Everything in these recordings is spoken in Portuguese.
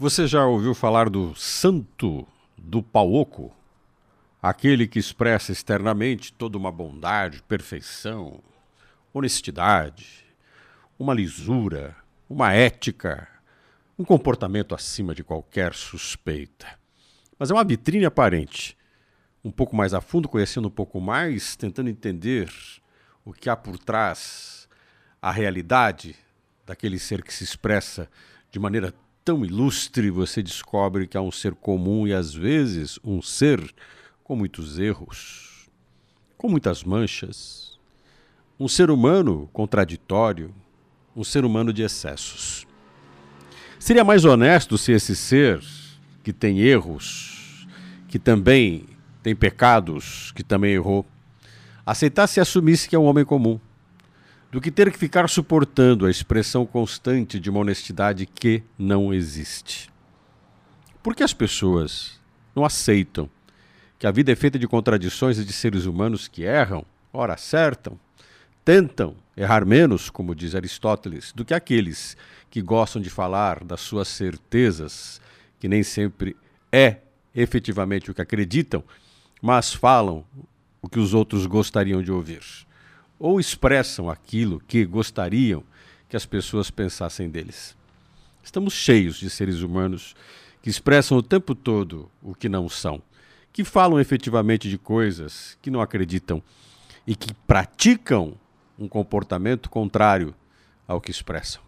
Você já ouviu falar do santo do pau oco? Aquele que expressa externamente toda uma bondade, perfeição, honestidade, uma lisura, uma ética, um comportamento acima de qualquer suspeita. Mas é uma vitrine aparente. Um pouco mais a fundo, conhecendo um pouco mais, tentando entender o que há por trás, a realidade daquele ser que se expressa de maneira tão ilustre, você descobre que há um ser comum e às vezes um ser com muitos erros, com muitas manchas, um ser humano contraditório, um ser humano de excessos. Seria mais honesto se esse ser que tem erros, que também tem pecados, que também errou, aceitasse e assumisse que é um homem comum, do que ter que ficar suportando a expressão constante de uma honestidade que não existe. Por que as pessoas não aceitam que a vida é feita de contradições e de seres humanos que erram, ora acertam, tentam errar menos, como diz Aristóteles, do que aqueles que gostam de falar das suas certezas, que nem sempre é efetivamente o que acreditam, mas falam o que os outros gostariam de ouvir, ou expressam aquilo que gostariam que as pessoas pensassem deles. Estamos cheios de seres humanos que expressam o tempo todo o que não são, que falam efetivamente de coisas que não acreditam e que praticam um comportamento contrário ao que expressam.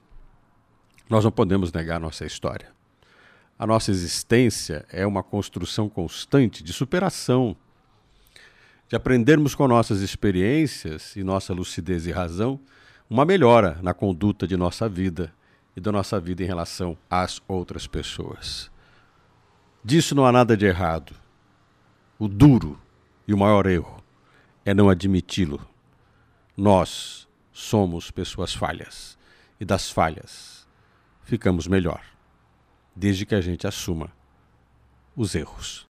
Nós não podemos negar nossa história. A nossa existência é uma construção constante de superação, de aprendermos com nossas experiências e nossa lucidez e razão uma melhora na conduta de nossa vida e da nossa vida em relação às outras pessoas. Disso não há nada de errado. O duro e o maior erro é não admiti-lo nós somos pessoas falhas. E das falhas ficamos melhor, desde que a gente assuma os erros.